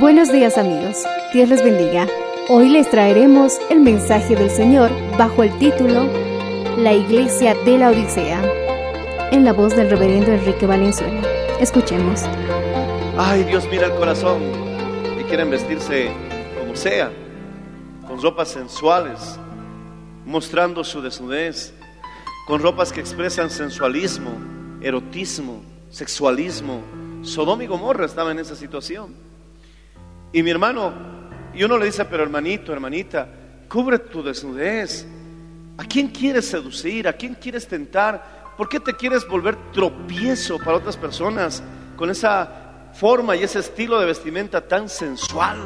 Buenos días amigos, Dios les bendiga. Hoy les traeremos el mensaje del Señor bajo el título La Iglesia de la Odisea, en la voz del reverendo Enrique Valenzuela. Escuchemos. Ay, Dios mira el corazón y quieren vestirse como sea, con ropas sensuales, mostrando su desnudez, con ropas que expresan sensualismo, erotismo, sexualismo. Sodoma y Gomorra estaba en esa situación. Y mi hermano, y uno le dice, pero hermanito, hermanita, cubre tu desnudez. ¿A quién quieres seducir? ¿A quién quieres tentar? ¿Por qué te quieres volver tropiezo para otras personas con esa forma y ese estilo de vestimenta tan sensual?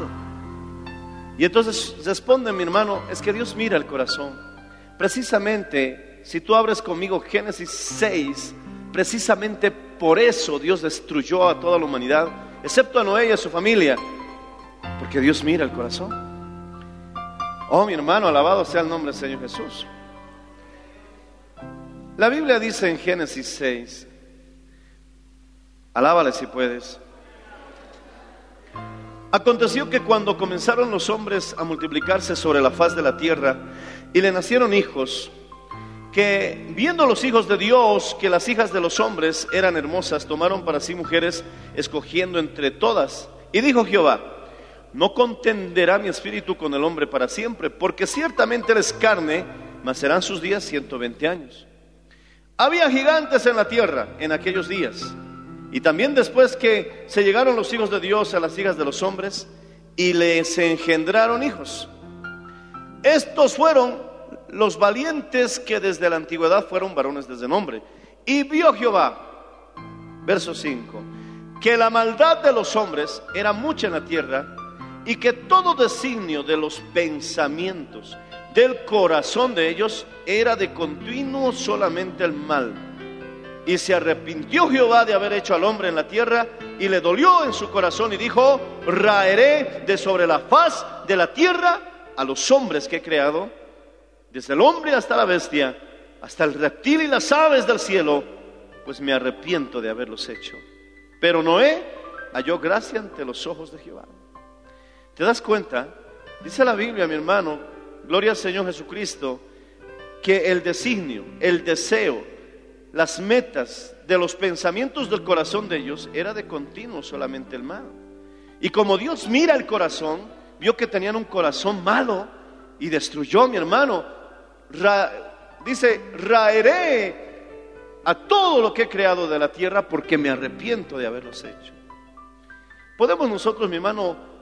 Y entonces responde mi hermano, es que Dios mira el corazón. Precisamente, si tú abres conmigo Génesis 6, precisamente por eso Dios destruyó a toda la humanidad, excepto a Noé y a su familia, porque Dios mira el corazón. Oh, mi hermano, alabado sea el nombre del Señor Jesús. La Biblia dice en Génesis 6, alábale si puedes. Aconteció que cuando comenzaron los hombres a multiplicarse sobre la faz de la tierra y le nacieron hijos, que viendo los hijos de Dios que las hijas de los hombres eran hermosas, tomaron para sí mujeres, escogiendo entre todas. Y dijo Jehová, no contenderá mi espíritu con el hombre para siempre, porque ciertamente él es carne, mas serán sus días 120 años. Había gigantes en la tierra en aquellos días. Y también después que se llegaron los hijos de Dios a las hijas de los hombres y les engendraron hijos. Estos fueron los valientes que desde la antigüedad fueron varones desde nombre. Y vio Jehová, verso 5, que la maldad de los hombres era mucha en la tierra y que todo designio de los pensamientos del corazón de ellos era de continuo solamente el mal. Y se arrepintió Jehová de haber hecho al hombre en la tierra y le dolió en su corazón y dijo, raeré de sobre la faz de la tierra a los hombres que he creado, desde el hombre hasta la bestia, hasta el reptil y las aves del cielo, pues me arrepiento de haberlos hecho. Pero Noé halló gracia ante los ojos de Jehová. ¿Te das cuenta? Dice la Biblia, mi hermano, gloria al Señor Jesucristo, que el designio, el deseo, las metas de los pensamientos del corazón de ellos era de continuo solamente el mal. Y como Dios mira el corazón, vio que tenían un corazón malo y destruyó, mi hermano, dice, raeré a todo lo que he creado de la tierra porque me arrepiento de haberlos hecho. Podemos nosotros, mi hermano,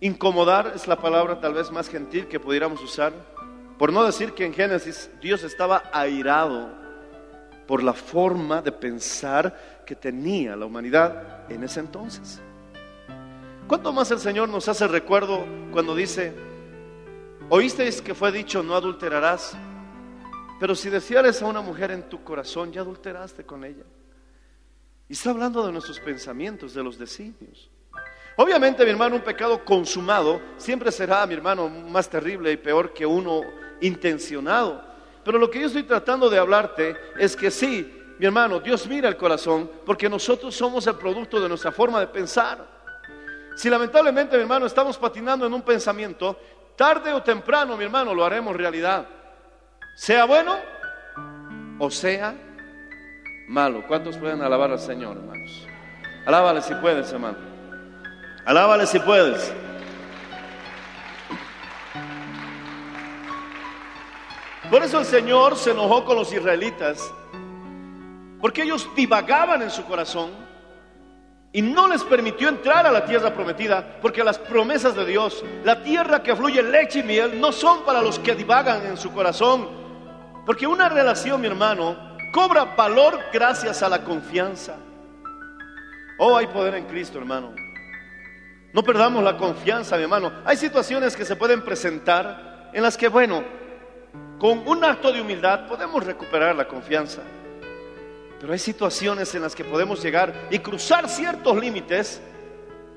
incomodar, es la palabra tal vez más gentil que pudiéramos usar, por no decir que en Génesis Dios estaba airado por la forma de pensar que tenía la humanidad en ese entonces. ¿Cuánto más el Señor nos hace recuerdo cuando dice, oísteis que fue dicho, no adulterarás? Pero si deseares a una mujer en tu corazón, ya adulteraste con ella. Y está hablando de nuestros pensamientos, de los designios. Obviamente, mi hermano, un pecado consumado siempre será, mi hermano, más terrible y peor que uno intencionado. Pero lo que yo estoy tratando de hablarte es que sí, mi hermano, Dios mira el corazón porque nosotros somos el producto de nuestra forma de pensar. Si lamentablemente, mi hermano, estamos patinando en un pensamiento, tarde o temprano, mi hermano, lo haremos realidad. Sea bueno o sea malo. ¿Cuántos pueden alabar al Señor, hermanos? Alábale si puedes, hermano. Alábale si puedes. Por eso el Señor se enojó con los israelitas, porque ellos divagaban en su corazón y no les permitió entrar a la tierra prometida, porque las promesas de Dios, la tierra que fluye leche y miel, no son para los que divagan en su corazón, porque una relación, mi hermano, cobra valor gracias a la confianza. Oh, hay poder en Cristo, hermano. No perdamos la confianza, mi hermano. Hay situaciones que se pueden presentar en las que, bueno, con un acto de humildad podemos recuperar la confianza. Pero hay situaciones en las que podemos llegar y cruzar ciertos límites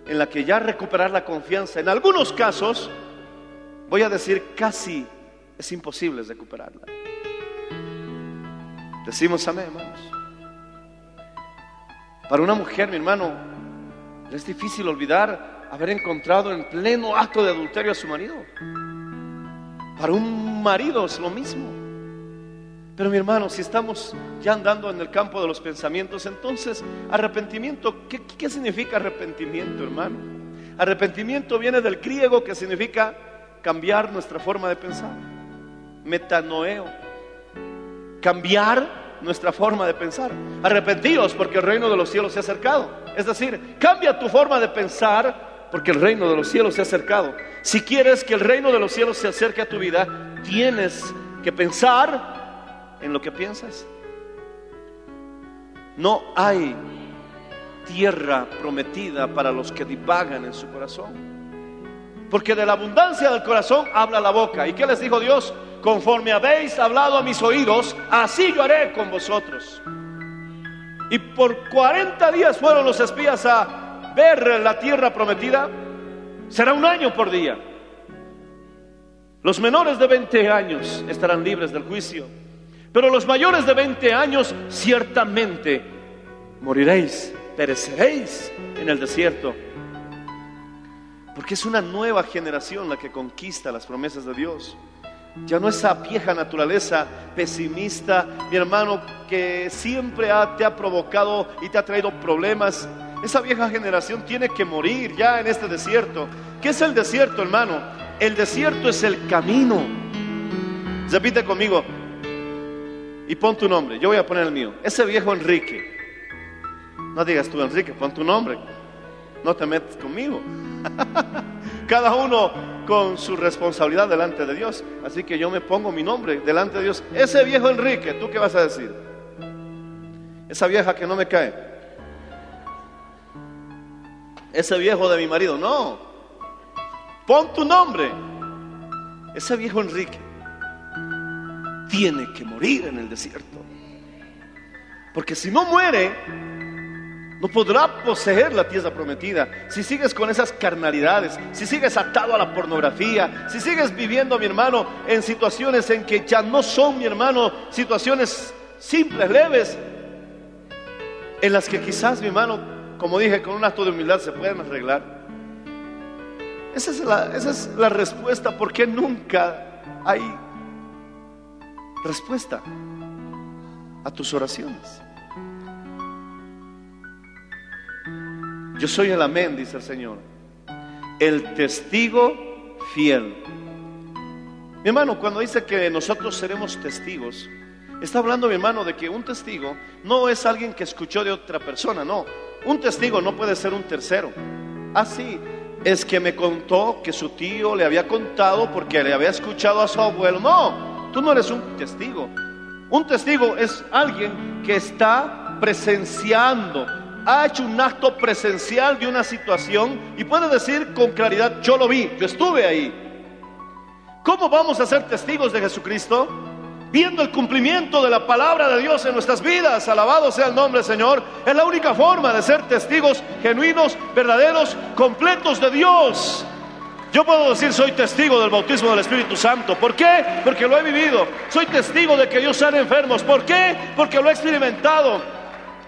en la que ya recuperar la confianza, en algunos casos, voy a decir casi es imposible recuperarla. Decimos amén, hermanos. Para una mujer, mi hermano, es difícil olvidar haber encontrado en pleno acto de adulterio a su marido. Para un marido es lo mismo. Pero mi hermano, si estamos ya andando en el campo de los pensamientos, entonces arrepentimiento, ¿qué, qué significa arrepentimiento, hermano? Arrepentimiento viene del griego que significa cambiar nuestra forma de pensar. Metanoeo. Cambiar nuestra forma de pensar. Arrepentidos porque el reino de los cielos se ha acercado. Es decir, cambia tu forma de pensar porque el reino de los cielos se ha acercado. Si quieres que el reino de los cielos se acerque a tu vida, tienes que pensar en lo que piensas. No hay tierra prometida para los que divagan en su corazón. Porque de la abundancia del corazón habla la boca. ¿Y qué les dijo Dios? Conforme habéis hablado a mis oídos, así yo haré con vosotros. Y por 40 días fueron los espías a ver la tierra prometida. Será un año por día. Los menores de 20 años estarán libres del juicio. Pero los mayores de 20 años ciertamente moriréis, pereceréis en el desierto. Porque es una nueva generación la que conquista las promesas de Dios. Ya no esa vieja naturaleza pesimista, mi hermano, que siempre te ha provocado y te ha traído problemas. Esa vieja generación tiene que morir ya en este desierto. ¿Qué es el desierto, hermano? El desierto es el camino. Repite conmigo y pon tu nombre. Yo voy a poner el mío. Ese viejo Enrique. No digas tú Enrique, pon tu nombre. No te metes conmigo. Cada uno con su responsabilidad delante de Dios. Así que yo me pongo mi nombre delante de Dios. Ese viejo Enrique, ¿tú qué vas a decir? Esa vieja que no me cae. Ese viejo de mi marido, no. Pon tu nombre. Ese viejo Enrique tiene que morir en el desierto. Porque si no muere, no podrá poseer la tierra prometida. Si sigues con esas carnalidades, si sigues atado a la pornografía, si sigues viviendo, mi hermano, en situaciones en que ya no son, mi hermano, situaciones simples, leves, en las que quizás, mi hermano, como dije, con un acto de humildad se pueden arreglar. Esa es la, respuesta, porque nunca hay respuesta a tus oraciones. Yo soy el amén, dice el Señor. El testigo fiel. Mi hermano, cuando dice que nosotros seremos testigos, está hablando mi hermano de que un testigo no es alguien que escuchó de otra persona, no. Un testigo no puede ser un tercero. Así es que me contó que su tío le había contado porque le había escuchado a su abuelo. No, tú no eres un testigo. Un testigo es alguien que está presenciando, ha hecho un acto presencial de una situación y puede decir con claridad, yo lo vi, yo estuve ahí. ¿Cómo vamos a ser testigos de Jesucristo? Viendo el cumplimiento de la palabra de Dios en nuestras vidas. Alabado sea el nombre Señor. Es la única forma de ser testigos genuinos, verdaderos, completos de Dios. Yo puedo decir soy testigo del bautismo del Espíritu Santo. ¿Por qué? Porque lo he vivido. Soy testigo de que Dios sana enfermos. ¿Por qué? Porque lo he experimentado.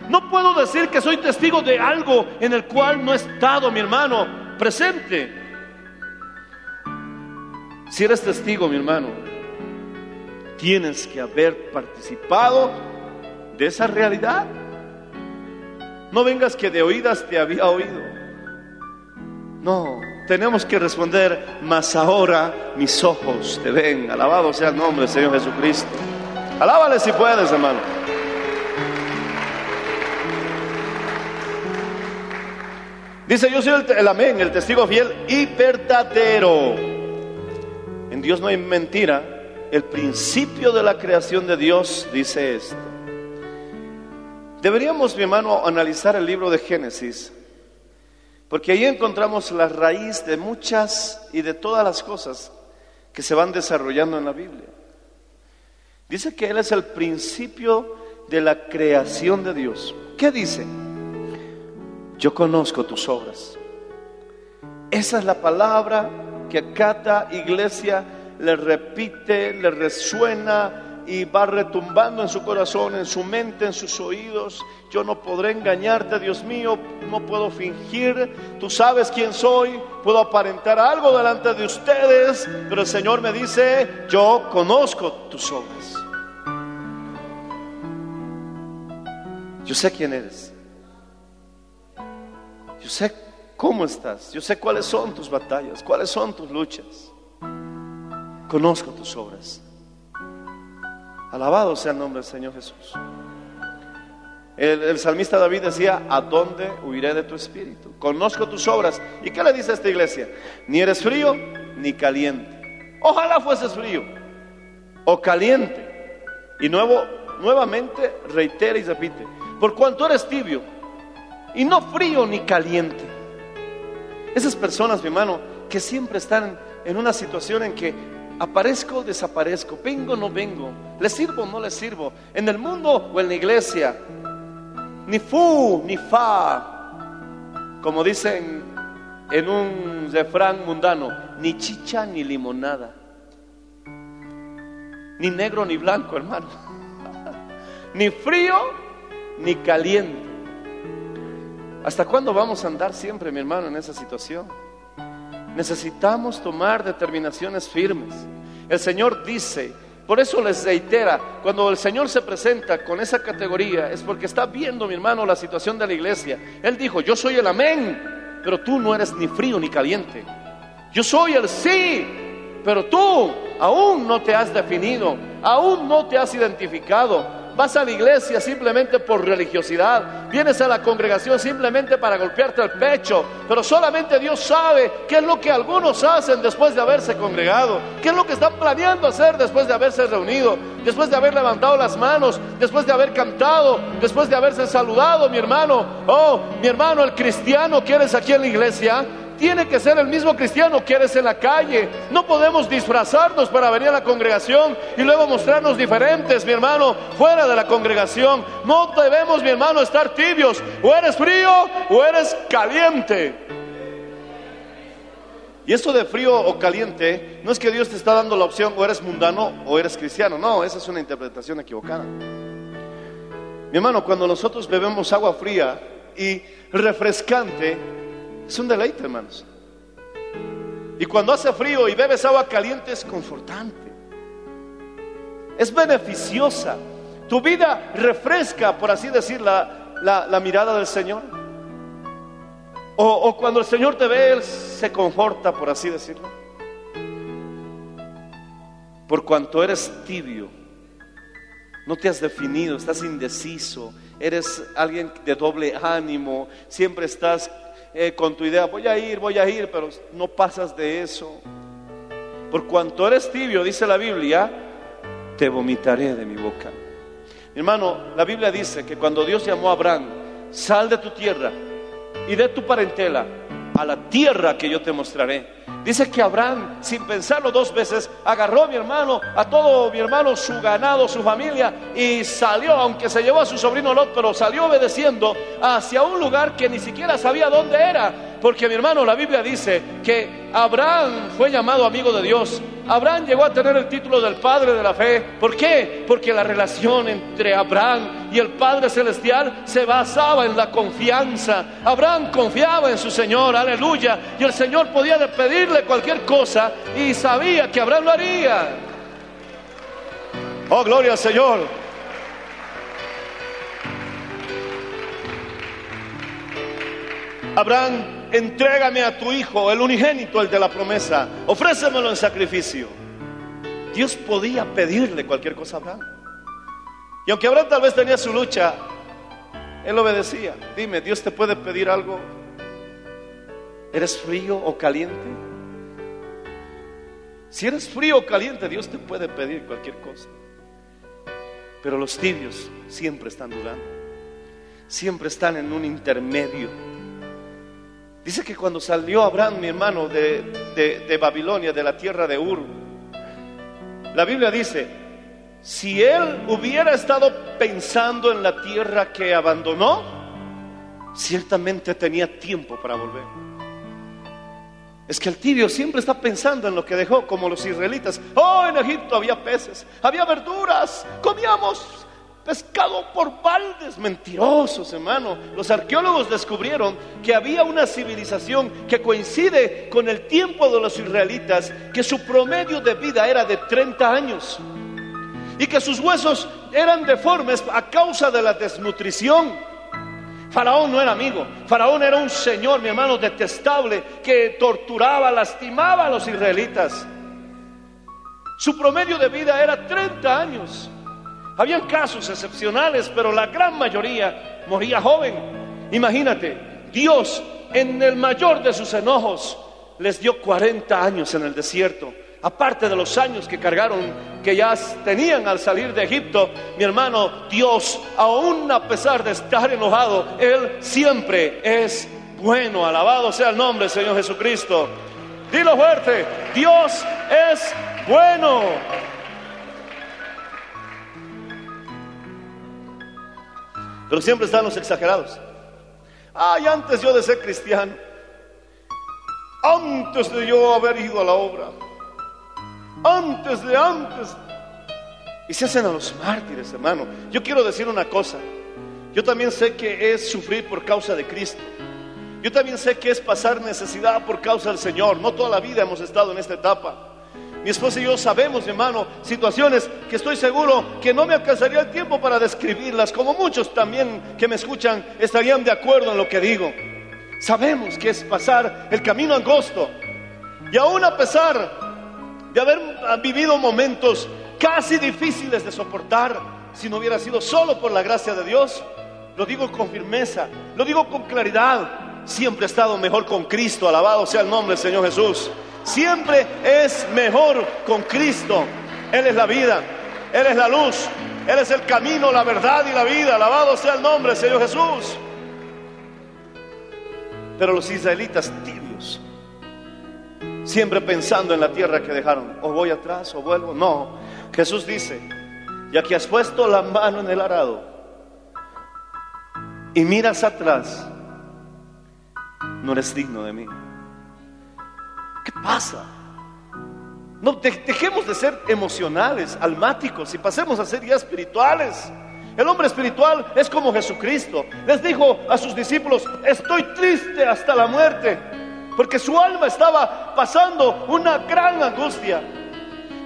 No puedo decir que soy testigo de algo en el cual no he estado, mi hermano, presente. Si eres testigo, mi hermano, tienes que haber participado de esa realidad. No vengas que de oídas te había oído. No, tenemos que responder, mas ahora mis ojos te ven. Alabado sea el nombre del Señor Jesucristo. Alábale si puedes, hermano. Dice, yo soy el, el amén, el testigo fiel y verdadero. En Dios no hay mentira. El principio de la creación de Dios dice esto. Deberíamos, mi hermano, analizar el libro de Génesis, porque ahí encontramos la raíz de muchas y de todas las cosas que se van desarrollando en la Biblia. Dice que Él es el principio de la creación de Dios. ¿Qué dice? Yo conozco tus obras. Esa es la palabra que a cada iglesia le repite, le resuena y va retumbando en su corazón, en su mente, en sus oídos. Yo no podré engañarte, Dios mío, no puedo fingir. Tú sabes quién soy, puedo aparentar algo delante de ustedes, pero el Señor me dice, yo conozco tus obras. Yo sé quién eres. Yo sé cómo estás. Yo sé cuáles son tus batallas, cuáles son tus luchas. Conozco tus obras. Alabado sea el nombre del Señor Jesús. El, salmista David decía, ¿a dónde huiré de tu espíritu? Conozco tus obras. ¿Y qué le dice a esta iglesia? Ni eres frío ni caliente. Ojalá fueses frío o caliente. Y nuevo, nuevamente reitera y repite, por cuanto eres tibio y no frío ni caliente. Esas personas, mi hermano, que siempre están en una situación en que aparezco, desaparezco, vengo, no vengo, le sirvo, no le sirvo, en el mundo o en la iglesia, ni fu, ni fa, como dicen en un refrán mundano, ni chicha ni limonada, ni negro ni blanco, hermano, ni frío ni caliente. ¿Hasta cuándo vamos a andar siempre, mi hermano, en esa situación? Necesitamos tomar determinaciones firmes. El Señor dice, por eso les reitera, cuando el Señor se presenta con esa categoría, es porque está viendo, mi hermano, la situación de la iglesia. Él dijo, yo soy el amén, pero tú no eres ni frío ni caliente. Yo soy el sí, pero tú aún no te has definido, aún no te has identificado. Vas a la iglesia simplemente por religiosidad. Vienes a la congregación simplemente para golpearte el pecho. Pero solamente Dios sabe qué es lo que algunos hacen después de haberse congregado. Qué es lo que están planeando hacer después de haberse reunido. Después de haber levantado las manos. Después de haber cantado. Después de haberse saludado, mi hermano. Oh, mi hermano, el cristiano que eres aquí en la iglesia tiene que ser el mismo cristiano que eres en la calle. No podemos disfrazarnos para venir a la congregación y luego mostrarnos diferentes, mi hermano, fuera de la congregación. No debemos, mi hermano, estar tibios. O eres frío o eres caliente. Y esto de frío o caliente, no es que Dios te está dando la opción o eres mundano o eres cristiano. No, esa es una interpretación equivocada. Mi hermano, cuando nosotros bebemos agua fría y refrescante, es un deleite, hermanos. Y cuando hace frío y bebes agua caliente es confortante. Es beneficiosa. Tu vida refresca, por así decir, la, mirada del Señor. O, o, cuando el Señor te ve, Él se conforta, por así decirlo. Por cuanto eres tibio, no te has definido, estás indeciso, eres alguien de doble ánimo, siempre estás eh, con tu idea, voy a ir, voy a ir, pero no pasas de eso. Por cuanto eres tibio, dice la Biblia, te vomitaré de mi boca. Hermano, la Biblia dice que cuando Dios llamó a Abraham, sal de tu tierra y de tu parentela a la tierra que yo te mostraré. Dice que Abraham, sin pensarlo dos veces, agarró a mi hermano, a todo mi hermano, su ganado, su familia, y salió, aunque se llevó a su sobrino Lot, pero salió obedeciendo hacia un lugar que ni siquiera sabía dónde era. Porque mi hermano, la Biblia dice que Abraham fue llamado amigo de Dios. Abraham llegó a tener el título del Padre de la Fe. ¿Por qué? Porque la relación entre Abraham y el Padre Celestial se basaba en la confianza. Abraham confiaba en su Señor, aleluya. Y el Señor podía pedirle cualquier cosa y sabía que Abraham lo haría. Oh, gloria al Señor. Abraham, entrégame a tu hijo, el unigénito, el de la promesa. Ofrécemelo en sacrificio. Dios podía pedirle cualquier cosa a Abraham. Y aunque Abraham tal vez tenía su lucha, él obedecía. Dime, ¿Dios te puede pedir algo? ¿Eres frío o caliente? Si eres frío o caliente, Dios te puede pedir cualquier cosa. Pero los tibios siempre están dudando. Siempre están en un intermedio. Dice que cuando salió Abraham, mi hermano, de, de- de Babilonia, de la tierra de Ur, la Biblia dice, si él hubiera estado pensando en la tierra que abandonó, ciertamente tenía tiempo para volver. Es que el tibio siempre está pensando en lo que dejó, como los israelitas. Oh, en Egipto había peces, había verduras, comíamos pescado por baldes. Mentirosos, hermano. Los arqueólogos descubrieron que había una civilización que coincide con el tiempo de los israelitas, que su promedio de vida era de 30 años y que sus huesos eran deformes a causa de la desnutrición. Faraón no era amigo, Faraón era un señor, mi hermano, detestable, que torturaba, lastimaba a los israelitas. Su promedio de vida era 30 años. Habían casos excepcionales, pero la gran mayoría moría joven. Imagínate, Dios en el mayor de sus enojos les dio 40 años en el desierto. Aparte de los años que cargaron, que ya tenían al salir de Egipto, mi hermano, Dios, aún a pesar de estar enojado, Él siempre es bueno. Alabado sea el nombre Señor Jesucristo. Dilo fuerte, Dios es bueno. Pero siempre están los exagerados. Ay, antes yo de ser cristiano, antes de yo haber ido a la obra, antes de antes. Y se hacen a los mártires, hermano. Yo quiero decir una cosa. Yo también sé que es sufrir por causa de Cristo. Yo también sé que es pasar necesidad por causa del Señor. No toda la vida hemos estado en esta etapa. Mi esposa y yo sabemos, hermano, situaciones que estoy seguro que no me alcanzaría el tiempo para describirlas, como muchos también que me escuchan estarían de acuerdo en lo que digo. Sabemos que es pasar el camino angosto. Y aún a pesar de haber vivido momentos casi difíciles de soportar, si no hubiera sido solo por la gracia de Dios, lo digo con firmeza, lo digo con claridad, siempre he estado mejor con Cristo, alabado sea el nombre del Señor Jesús. Siempre es mejor con Cristo. Él es la vida, Él es la luz, Él es el camino, la verdad y la vida. Alabado sea el nombre Señor Jesús. Pero los israelitas tibios, siempre pensando en la tierra que dejaron, o voy atrás o vuelvo. No, Jesús dice, ya que has puesto la mano en el arado y miras atrás, no eres digno de mí. ¿Qué pasa? No, de- dejemos de ser emocionales, almáticos y pasemos a ser ya espirituales. El hombre espiritual es como Jesucristo. Les dijo a sus discípulos, estoy triste hasta la muerte, porque su alma estaba pasando una gran angustia.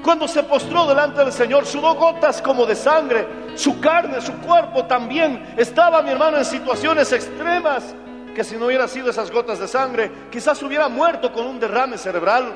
Cuando se postró delante del Señor, sudó gotas como de sangre. Su carne, su cuerpo también estaba, mi hermano, en situaciones extremas. Que si no hubiera sido esas gotas de sangre, quizás hubiera muerto con un derrame cerebral.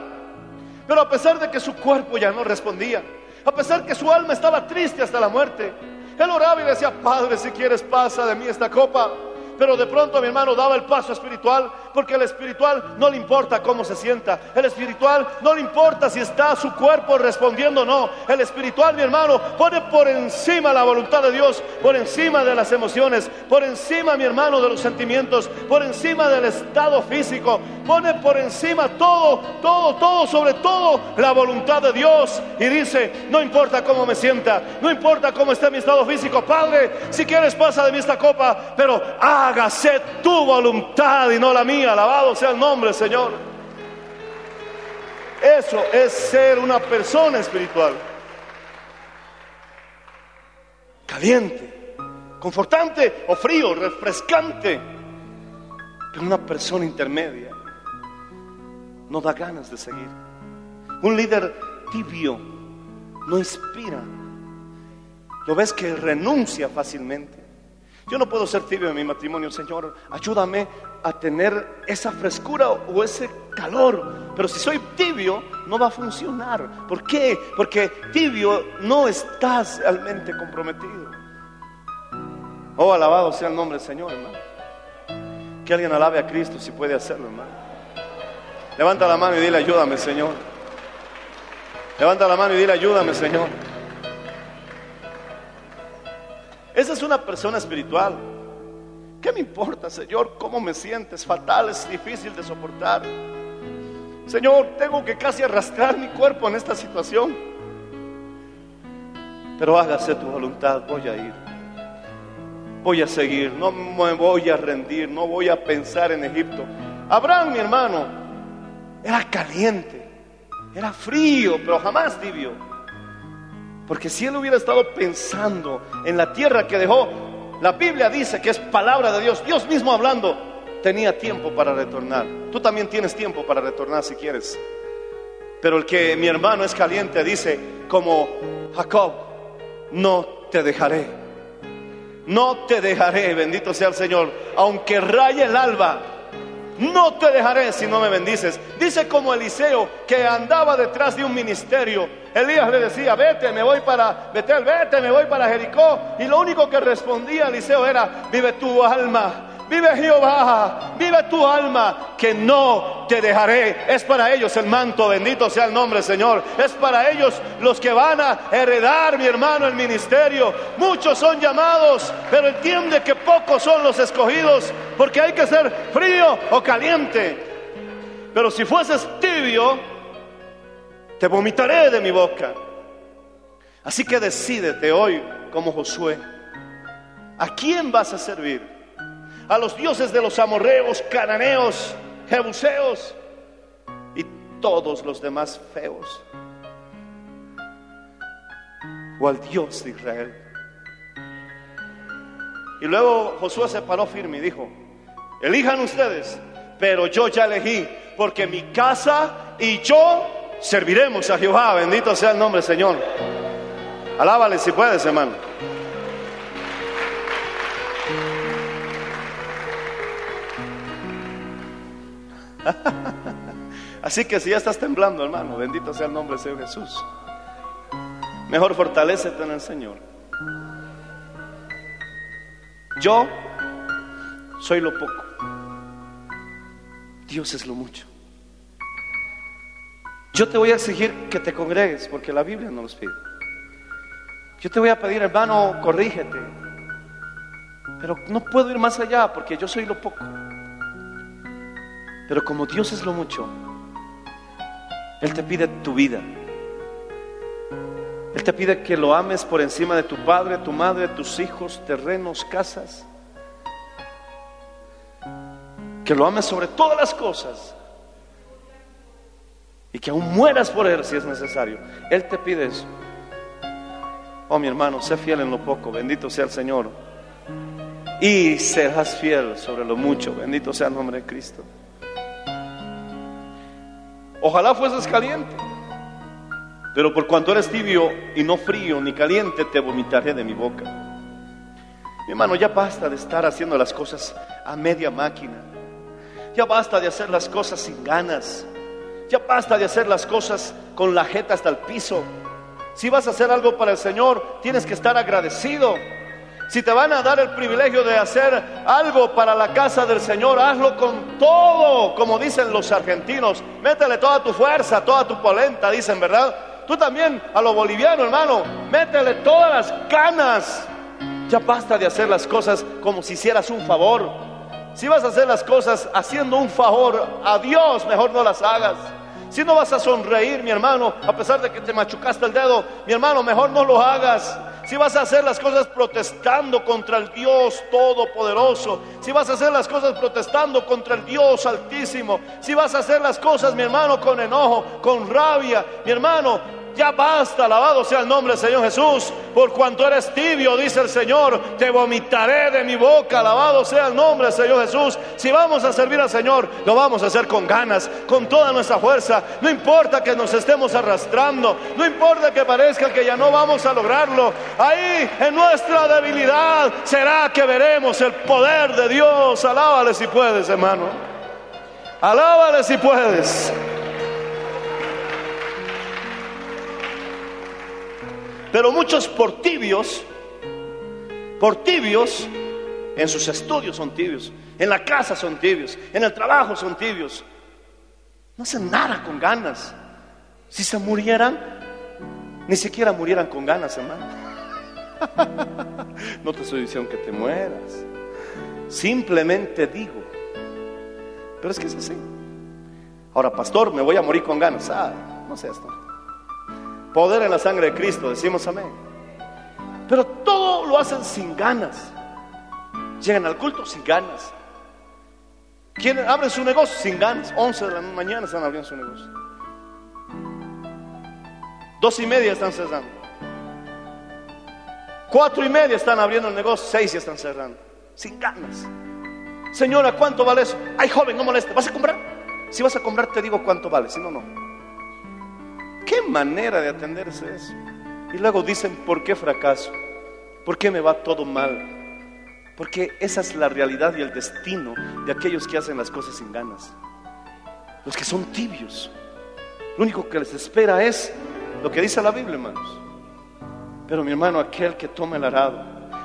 Pero a pesar de que su cuerpo ya no respondía, a pesar que su alma estaba triste hasta la muerte, él oraba y decía, Padre, si quieres pasa de mí esta copa. Pero de pronto mi hermano daba el paso espiritual, porque el espiritual no le importa cómo se sienta, el espiritual no le importa si está su cuerpo respondiendo o no, el espiritual mi hermano pone por encima la voluntad de Dios, por encima de las emociones, por encima mi hermano de los sentimientos, por encima del estado físico, pone por encima todo, todo, todo, sobre todo la voluntad de Dios. Y dice, no importa cómo me sienta, no importa cómo esté mi estado físico, Padre, si quieres pasa de mí esta copa, pero hágase tu voluntad y no la mía, alabado sea el nombre, Señor. Eso es ser una persona espiritual. Caliente, confortante o frío, refrescante. Pero una persona intermedia no da ganas de seguir. Un líder tibio no inspira. Lo ves que renuncia fácilmente. Yo no puedo ser tibio en mi matrimonio, Señor. Ayúdame a tener esa frescura o ese calor. Pero si soy tibio, no va a funcionar. ¿Por qué? Porque tibio no estás realmente comprometido. Oh, alabado sea el nombre del Señor, hermano. Que alguien alabe a Cristo si puede hacerlo, hermano. Levanta la mano y dile, ayúdame, Señor. Levanta la mano y dile, ayúdame, Señor. Esa es una persona espiritual. ¿Qué me importa, Señor? ¿Cómo me sientes? Fatal, es difícil de soportar. Señor, tengo que casi arrastrar mi cuerpo en esta situación. Pero hágase tu voluntad, voy a ir. Voy a seguir, no me voy a rendir, no voy a pensar en Egipto. Abraham, mi hermano, era caliente, era frío, pero jamás tibio. Porque si él hubiera estado pensando en la tierra que dejó, la Biblia dice que es palabra de Dios, Dios mismo hablando, tenía tiempo para retornar. Tú también tienes tiempo para retornar si quieres. Pero el que mi hermano es caliente dice, como Jacob, no te dejaré. No te dejaré, bendito sea el Señor, aunque raye el alba, no te dejaré si no me bendices. Dice como Eliseo que andaba detrás de un ministerio. Elías le decía, vete, me voy para Betel, vete, me voy para Jericó. Y lo único que respondía Eliseo era, vive tu alma. Vive Jehová, vive tu alma, que no te dejaré. Es para ellos el manto, bendito sea el nombre, Señor. Es para ellos los que van a heredar, mi hermano, el ministerio. Muchos son llamados, pero entiende que pocos son los escogidos, porque hay que ser frío o caliente. Pero si fueses tibio, te vomitaré de mi boca. Así que decídete hoy, como Josué, ¿a quién vas a servir? A los dioses de los amorreos, cananeos, jebuseos y todos los demás feos. O al Dios de Israel. Y luego Josué se paró firme y dijo, elijan ustedes, pero yo ya elegí, porque mi casa y yo serviremos a Jehová. Bendito sea el nombre del Señor. Alábale si puedes, hermano. Así que si ya estás temblando, hermano, bendito sea el nombre de Señor Jesús. Mejor fortalecete en el Señor. Yo soy lo poco. Dios es lo mucho. Yo te voy a exigir que te congregues porque la Biblia no los pide. Yo te voy a pedir, hermano, corrígete. Pero no puedo ir más allá porque yo soy lo poco. Pero como Dios es lo mucho, Él te pide tu vida. Él te pide que lo ames por encima de tu padre, tu madre, tus hijos, terrenos, casas. Que lo ames sobre todas las cosas. Y que aún mueras por Él si es necesario. Él te pide eso. Oh mi hermano, sé fiel en lo poco. Bendito sea el Señor. Y serás fiel sobre lo mucho. Bendito sea el nombre de Cristo. Ojalá fueses caliente. Pero por cuanto eres tibio y no frío ni caliente, te vomitaré de mi boca. Mi hermano, ya basta de estar haciendo las cosas a media máquina. Ya basta de hacer las cosas sin ganas. Ya basta de hacer las cosas con la jeta hasta el piso. Si vas a hacer algo para el Señor, tienes que estar agradecido. Si te van a dar el privilegio de hacer algo para la casa del Señor, hazlo con todo, como dicen los argentinos. Métele toda tu fuerza, toda tu polenta, dicen, ¿verdad? Tú también a lo boliviano, hermano, métele todas las ganas. Ya basta de hacer las cosas como si hicieras un favor. Si vas a hacer las cosas haciendo un favor a Dios, mejor no las hagas. Si no vas a sonreír, mi hermano, a pesar de que te machucaste el dedo, mi hermano, mejor no lo hagas. Si vas a hacer las cosas protestando contra el Dios Todopoderoso, si vas a hacer las cosas protestando contra el Dios Altísimo, si vas a hacer las cosas, mi hermano, con enojo, con rabia, mi hermano, ya basta, alabado sea el nombre del Señor Jesús, por cuanto eres tibio, dice el Señor, te vomitaré de mi boca, alabado sea el nombre del Señor Jesús. Si vamos a servir al Señor, lo vamos a hacer con ganas, con toda nuestra fuerza. No importa que nos estemos arrastrando, no importa que parezca que ya no vamos a lograrlo. Ahí en nuestra debilidad será que veremos el poder de Dios. Alábale si puedes, hermano. Alábale si puedes. Pero muchos por tibios, por tibios, en sus estudios son tibios, en la casa son tibios, en el trabajo son tibios. No hacen nada con ganas. Si se murieran, ni siquiera murieran con ganas, hermano. No te estoy diciendo que te mueras. Simplemente digo. Pero es que es así. Ahora, pastor, me voy a morir con ganas. Ah, no sé esto. Poder en la sangre de Cristo, decimos amén. Pero todo lo hacen sin ganas. Llegan al culto sin ganas. Quieren, abren su negocio sin ganas. 11 de la mañana están abriendo su negocio. Dos y media están cerrando. Cuatro y media están abriendo el negocio. Seis ya están cerrando. Sin ganas. Señora, ¿cuánto vale eso? Ay, joven, no moleste. ¿Vas a comprar? Si vas a comprar, te digo cuánto vale. Si no, no. ¿Qué manera de atenderse eso? Y luego dicen, ¿por qué fracaso? ¿Por qué me va todo mal? Porque esa es la realidad y el destino de aquellos que hacen las cosas sin ganas. Los que son tibios. Lo único que les espera es lo que dice la Biblia, hermanos. Pero mi hermano, aquel que toma el arado,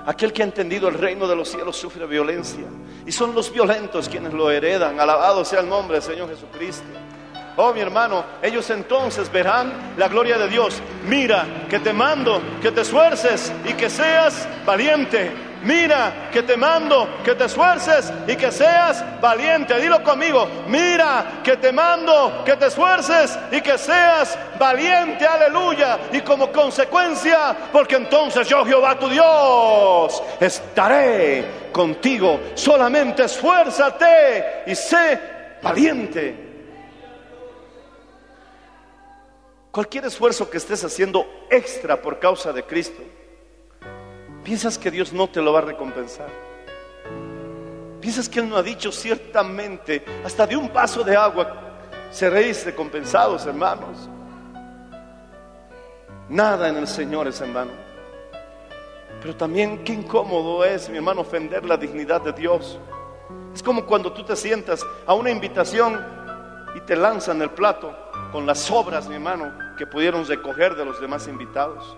aquel que ha entendido el reino de los cielos sufre violencia. Y son los violentos quienes lo heredan. Alabado sea el nombre del Señor Jesucristo. Oh, mi hermano, ellos entonces verán la gloria de Dios. Mira que te mando, que te esfuerces y que seas valiente. Mira que te mando, que te esfuerces y que seas valiente. Dilo conmigo. Mira que te mando, que te esfuerces y que seas valiente. Aleluya. Y como consecuencia, porque entonces yo, Jehová tu Dios, estaré contigo. Solamente esfuérzate y sé valiente. Cualquier esfuerzo que estés haciendo extra por causa de Cristo, piensas que Dios no te lo va a recompensar. Piensas que Él no ha dicho ciertamente, hasta de un vaso de agua seréis recompensados, hermanos. Nada en el Señor es en vano. Pero también qué incómodo es, mi hermano, ofender la dignidad de Dios. Es como cuando tú te sientas a una invitación y te lanzan el plato con las sobras, mi hermano, que pudieron recoger de los demás invitados.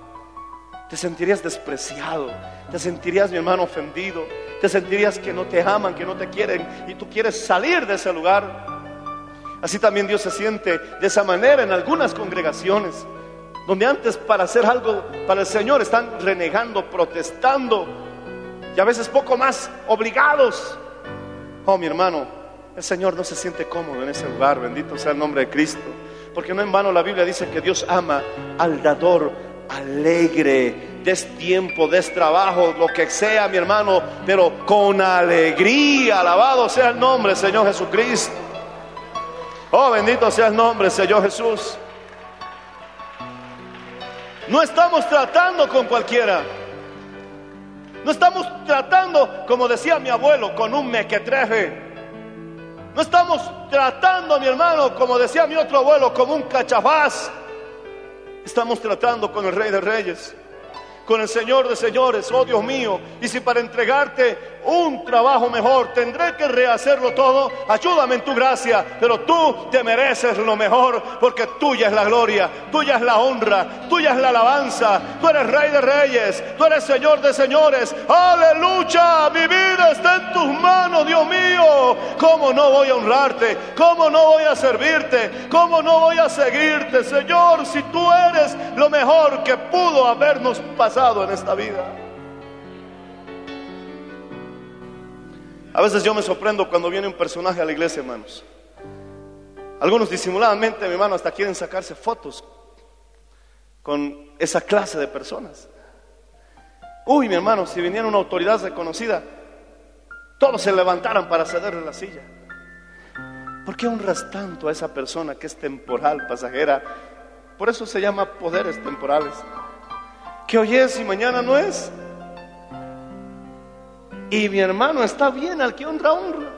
Te sentirías despreciado, te sentirías, mi hermano, ofendido, te sentirías que no te aman, que no te quieren y tú quieres salir de ese lugar. Así también Dios se siente de esa manera en algunas congregaciones, donde antes para hacer algo para el Señor están renegando, protestando y a veces poco más obligados. Oh, mi hermano, el Señor no se siente cómodo en ese lugar, bendito sea el nombre de Cristo. Porque no en vano la Biblia dice que Dios ama al dador alegre. Des tiempo, des trabajo, lo que sea, mi hermano, pero con alegría. Alabado sea el nombre, Señor Jesucristo. Oh, bendito sea el nombre, Señor Jesús. No estamos tratando con cualquiera. No estamos tratando, como decía mi abuelo, con un mequetrefe. No estamos tratando, mi hermano, como decía mi otro abuelo, como un cachafaz. Estamos tratando con el Rey de Reyes, con el Señor de señores, oh Dios mío. Y si para entregarte un trabajo mejor tendré que rehacerlo todo, ayúdame en tu gracia. Pero tú te mereces lo mejor porque tuya es la gloria, tuya es la honra, tuya es la alabanza. Tú eres Rey de Reyes, tú eres Señor de señores. Aleluya, mi vida está en tus manos, Dios mío. ¿Cómo no voy a honrarte? ¿Cómo no voy a servirte? ¿Cómo no voy a seguirte, Señor? Si tú eres lo mejor que pudo habernos pasado en esta vida. A veces yo me sorprendo cuando viene un personaje a la iglesia, hermanos. Algunos disimuladamente, mi hermano, hasta quieren sacarse fotos con esa clase de personas. Uy, mi hermano, si viniera una autoridad reconocida, todos se levantaran para cederle la silla. ¿Por qué honras tanto a esa persona que es temporal, pasajera? Por eso se llama poderes temporales que hoy es y mañana no es. Y mi hermano está bien, al que honra, honra.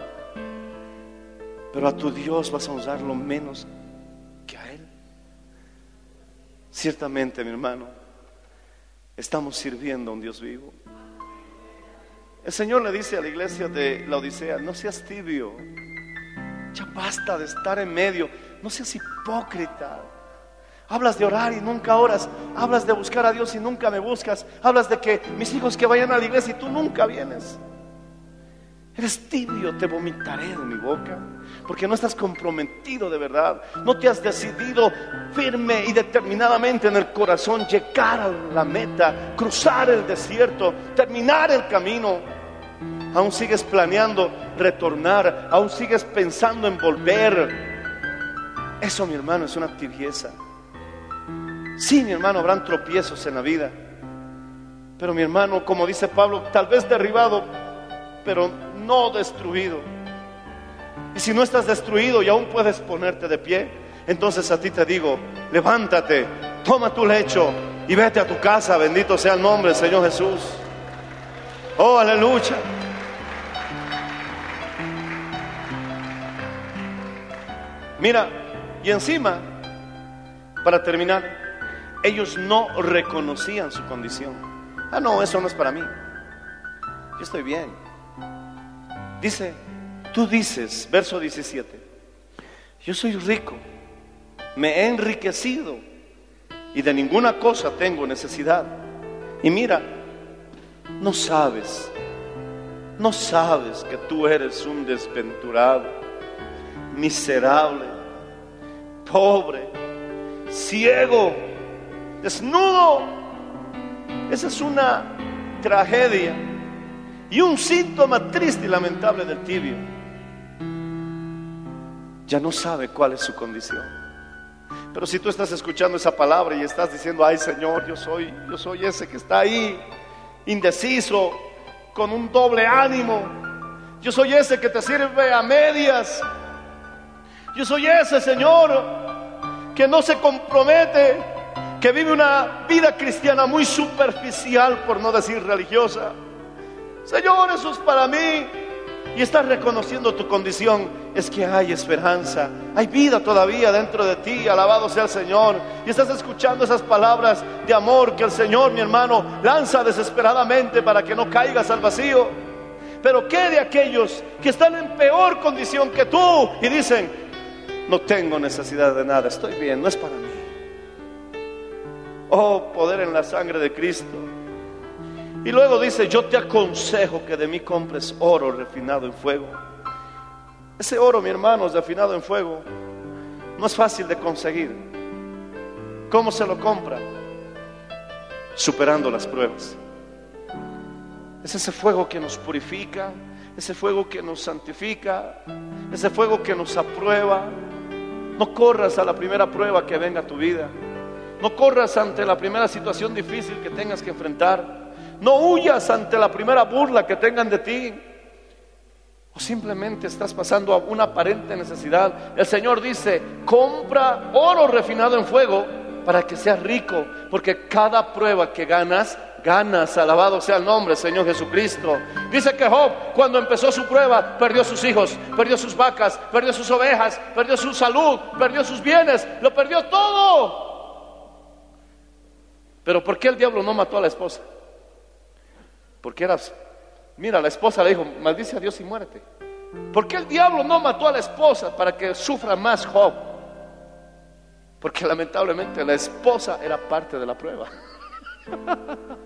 Pero a tu Dios vas a usarlo menos que a Él. Ciertamente, mi hermano, estamos sirviendo a un Dios vivo. El Señor le dice a la iglesia de la Odisea, no seas tibio, ya basta de estar en medio, no seas hipócrita. Hablas de orar y nunca oras. Hablas de buscar a Dios y nunca me buscas. Hablas de que mis hijos que vayan a la iglesia y tú nunca vienes. Eres tibio, te vomitaré de mi boca. Porque no estás comprometido de verdad. No te has decidido firme y determinadamente en el corazón llegar a la meta, cruzar el desierto, terminar el camino. Aún sigues planeando retornar. Aún sigues pensando en volver. Eso, mi hermano, es una tibieza. Sí, mi hermano, habrán tropiezos en la vida. Pero mi hermano, como dice Pablo, tal vez derribado, pero no destruido. Y si no estás destruido y aún puedes ponerte de pie, entonces a ti te digo, levántate, toma tu lecho y vete a tu casa. Bendito sea el nombre del Señor Jesús. Oh, aleluya. Mira, y encima, para terminar, ellos no reconocían su condición. Ah, no, eso no es para mí. Yo estoy bien. Dice, tú dices, verso 17, yo soy rico, me he enriquecido y de ninguna cosa tengo necesidad. Y mira, no sabes, no sabes que tú eres un desventurado, miserable, pobre, ciego desnudo. Esa es una tragedia y un síntoma triste y lamentable del tibio. Ya no sabe cuál es su condición. Pero si tú estás escuchando esa palabra y estás diciendo, ay Señor, yo soy, yo soy ese que está ahí, indeciso, con un doble ánimo. Yo soy ese que te sirve a medias. Yo soy ese Señor que no se compromete que vive una vida cristiana muy superficial, por no decir religiosa. Señor, eso es para mí. Y estás reconociendo tu condición. Es que hay esperanza, hay vida todavía dentro de ti. Alabado sea el Señor. Y estás escuchando esas palabras de amor que el Señor, mi hermano, lanza desesperadamente para que no caigas al vacío. Pero ¿qué de aquellos que están en peor condición que tú y dicen, no tengo necesidad de nada, estoy bien, no es para mí? Oh, poder en la sangre de Cristo. Y luego dice, yo te aconsejo que de mí compres oro refinado en fuego. Ese oro, mi hermano, es refinado en fuego. No es fácil de conseguir. ¿Cómo se lo compra? Superando las pruebas. Es ese fuego que nos purifica, ese fuego que nos santifica, ese fuego que nos aprueba. No corras a la primera prueba que venga a tu vida. No corras ante la primera situación difícil que tengas que enfrentar. No huyas ante la primera burla que tengan de ti. O simplemente estás pasando una aparente necesidad. El Señor dice, compra oro refinado en fuego para que seas rico. Porque cada prueba que ganas, ganas. Alabado sea el nombre, Señor Jesucristo. Dice que Job, cuando empezó su prueba, perdió sus hijos, perdió sus vacas, perdió sus ovejas, perdió su salud, perdió sus bienes, lo perdió todo. Pero ¿por qué el diablo no mató a la esposa? Porque eras, mira, la esposa le dijo, maldice a Dios y muérete. ¿Por qué el diablo no mató a la esposa para que sufra más Job? Porque lamentablemente la esposa era parte de la prueba.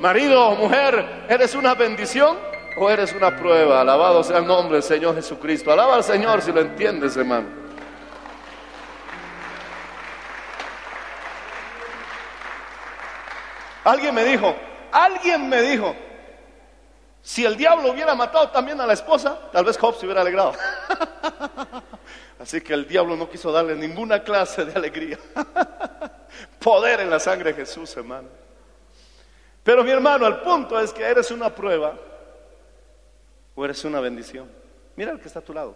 Marido o mujer, ¿eres una bendición o eres una prueba? Alabado sea el nombre del Señor Jesucristo. Alaba al Señor si lo entiendes, hermano. Alguien me dijo, alguien me dijo, si el diablo hubiera matado también a la esposa, tal vez Job se hubiera alegrado. Así que el diablo no quiso darle ninguna clase de alegría. Poder en la sangre de Jesús, hermano. Pero mi hermano, el punto es que eres una prueba o eres una bendición. Mira el que está a tu lado.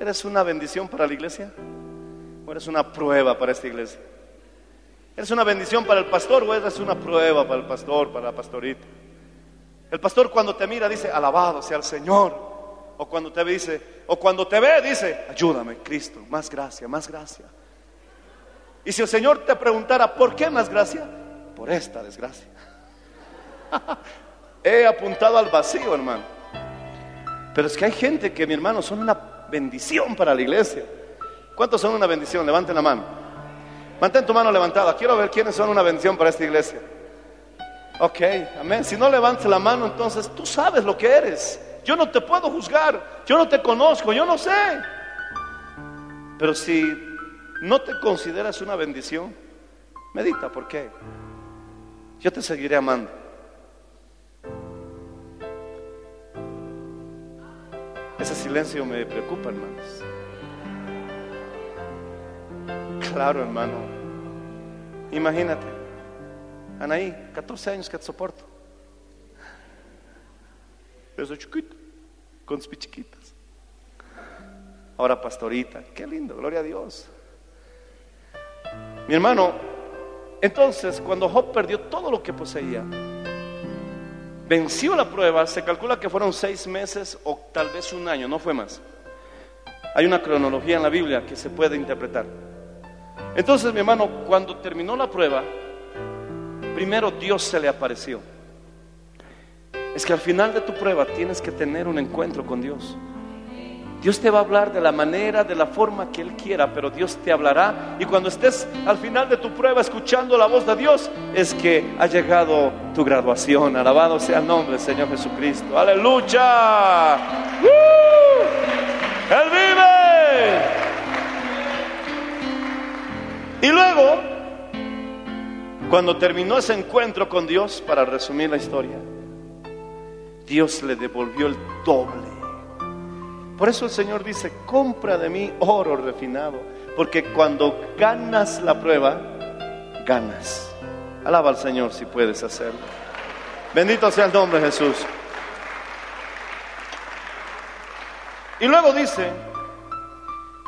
¿Eres una bendición para la iglesia o eres una prueba para esta iglesia? ¿Eres una bendición para el pastor o eres una prueba para el pastor, para la pastorita? El pastor cuando te mira dice, alabado sea el Señor. O cuando te dice, o cuando te ve dice, ayúdame, Cristo, más gracia, más gracia. Y si el Señor te preguntara, ¿por qué más gracia? Por esta desgracia. He apuntado al vacío, hermano. Pero es que hay gente que, mi hermano, son una bendición para la iglesia. ¿Cuántos son una bendición? Levanten la mano. Mantén tu mano levantada. Quiero ver quiénes son una bendición para esta iglesia. Ok, amén. Si no levantes la mano, entonces tú sabes lo que eres. Yo no te puedo juzgar. Yo no te conozco. Yo no sé. Pero si no te consideras una bendición, medita por qué. Yo te seguiré amando. Ese silencio me preocupa, hermanos. Claro, hermano. Imagínate. Anaí, 14 años que te soporto. Yo soy chiquito, con sus pichiquitas. Ahora pastorita, qué lindo, gloria a Dios. Mi hermano, entonces cuando Job perdió todo lo que poseía, venció la prueba, se calcula que fueron seis meses o tal vez un año, no fue más. Hay una cronología en la Biblia que se puede interpretar. Entonces, mi hermano, cuando terminó la prueba, primero Dios se le apareció. Es que al final de tu prueba tienes que tener un encuentro con Dios. Dios te va a hablar de la manera, de la forma que Él quiera, pero Dios te hablará. Y cuando estés al final de tu prueba escuchando la voz de Dios, es que ha llegado tu graduación. Alabado sea el nombre del Señor Jesucristo. Aleluya. Y luego, cuando terminó ese encuentro con Dios, para resumir la historia, Dios le devolvió el doble. Por eso el Señor dice, compra de mí oro refinado, porque cuando ganas la prueba, ganas. Alaba al Señor si puedes hacerlo. Bendito sea el nombre de Jesús. Y luego dice,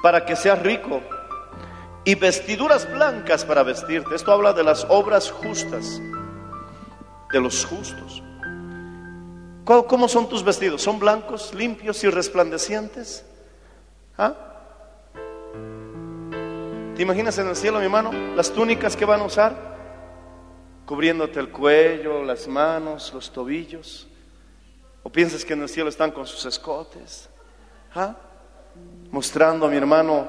para que seas rico y vestiduras blancas para vestirte. Esto habla de las obras justas, de los justos. ¿Cómo, son tus vestidos? ¿Son blancos, limpios y resplandecientes? ¿Ah? ¿Te imaginas en el cielo, mi hermano, las túnicas que van a usar? Cubriéndote el cuello, las manos, los tobillos. ¿O piensas que en el cielo están con sus escotes? ¿Ah? Mostrando a mi hermano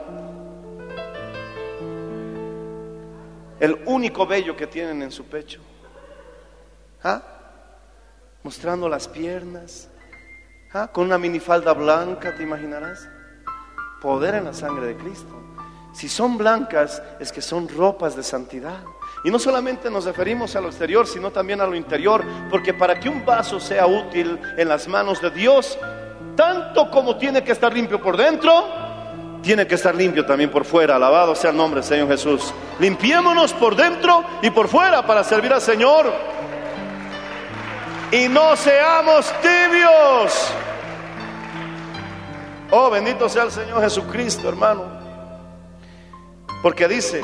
el único vello que tienen en su pecho. ¿Ah? Mostrando las piernas. ¿Ah? Con una minifalda blanca, ¿te imaginarás? Poder en la sangre de Cristo. Si son blancas, es que son ropas de santidad. Y no solamente nos referimos a lo exterior, sino también a lo interior, porque para que un vaso sea útil en las manos de Dios, tanto como tiene que estar limpio por dentro, tiene que estar limpio también por fuera. Alabado sea el nombre del Señor Jesús. Limpiémonos por dentro y por fuera para servir al Señor. Y no seamos tibios. Oh, bendito sea el Señor Jesucristo, hermano. Porque dice,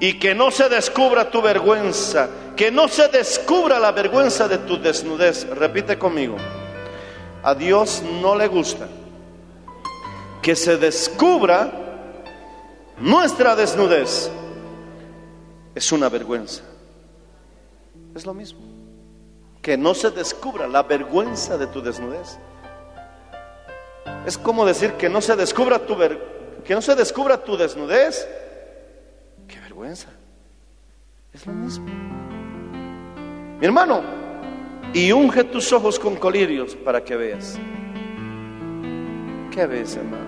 y que no se descubra tu vergüenza, que no se descubra la vergüenza de tu desnudez. Repite conmigo, a Dios no le gusta que se descubra nuestra desnudez. es una vergüenza. Es lo mismo. Que no se descubra la vergüenza de tu desnudez. Es como decir que no se descubra tu que no se descubra tu desnudez. Qué vergüenza. Es lo mismo. Mi hermano, y unge tus ojos con colirios para que veas. ¿Qué ves, hermano?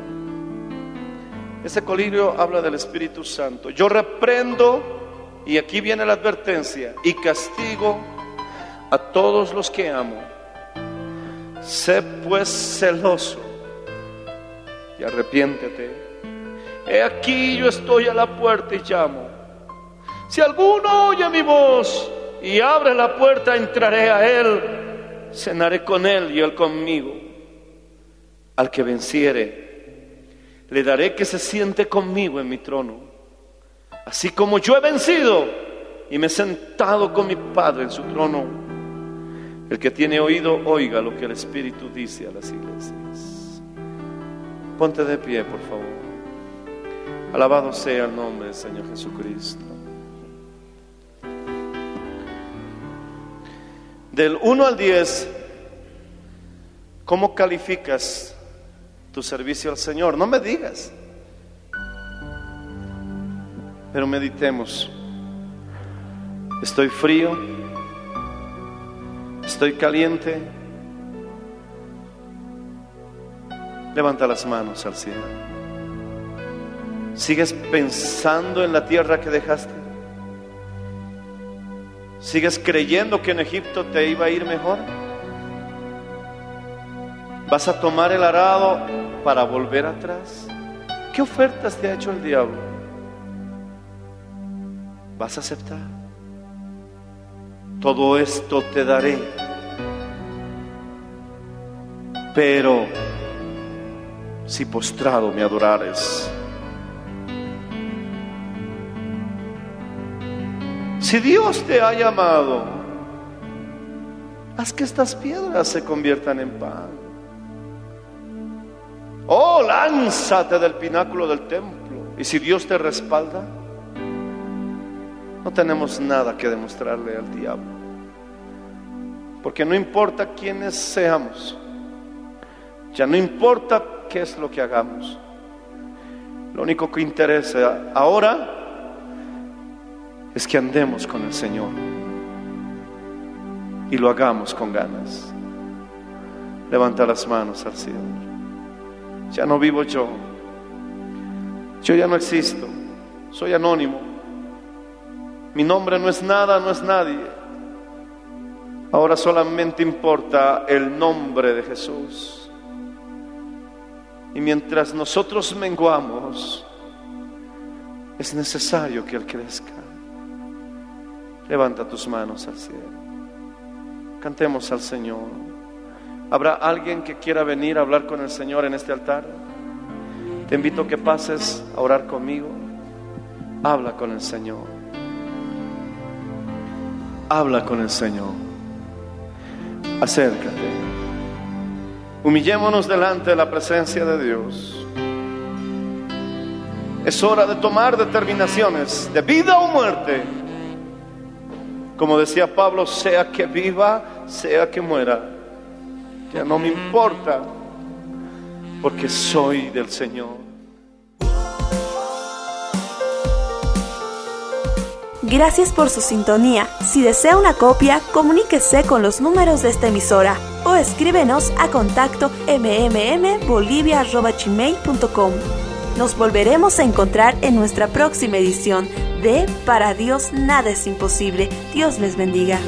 Ese colirio habla del Espíritu Santo. Yo reprendo, y aquí viene la advertencia, y castigo a todos los que amo. Sé pues celoso y arrepiéntete. He aquí yo estoy a la puerta y llamo. Si alguno oye mi voz y abre la puerta, entraré a él, cenaré con él y él conmigo. Al que venciere, le daré que se siente conmigo en mi trono, así como yo he vencido y me he sentado con mi Padre en su trono. El que tiene oído, oiga lo que el Espíritu dice a las iglesias. Ponte de pie, por favor. Alabado sea el nombre del Señor Jesucristo. Del 1 al 10, ¿cómo calificas tu servicio al Señor? No me digas. Pero meditemos. Estoy frío. Estoy caliente. Levanta las manos al cielo. ¿Sigues pensando en la tierra que dejaste? ¿Sigues creyendo que en Egipto te iba a ir mejor? ¿Vas a tomar el arado para volver atrás? ¿Qué ofertas te ha hecho el diablo? ¿Vas a aceptar? Todo esto te daré. Pero si postrado me adorares, si Dios te ha llamado, haz que estas piedras se conviertan en pan. Oh, lánzate del pináculo del templo. Y si Dios te respalda, no tenemos nada que demostrarle al diablo. Porque no importa quiénes seamos, ya no importa qué es lo que hagamos. Lo único que interesa ahora es que andemos con el Señor y lo hagamos con ganas. Levanta las manos al cielo. Ya no vivo yo. Yo ya no existo. Soy anónimo. Mi nombre no es nada, no es nadie. Ahora solamente importa el nombre de Jesús. Y mientras nosotros menguamos, es necesario que Él crezca. Levanta tus manos al cielo. Cantemos al Señor. ¿Habrá alguien que quiera venir a hablar con el Señor en este altar? Te invito a que pases a orar conmigo. Habla con el Señor. Habla con el Señor. Acércate. Humillémonos delante de la presencia de Dios. Es hora de tomar determinaciones de vida o muerte. Como decía Pablo, sea que viva, sea que muera. Ya no me importa, porque soy del Señor. Gracias por su sintonía. Si desea una copia, comuníquese con los números de esta emisora o escríbenos a contacto mmmbolivia.gmail.com. Nos volveremos a encontrar en nuestra próxima edición de Para Dios nada es imposible. Dios les bendiga.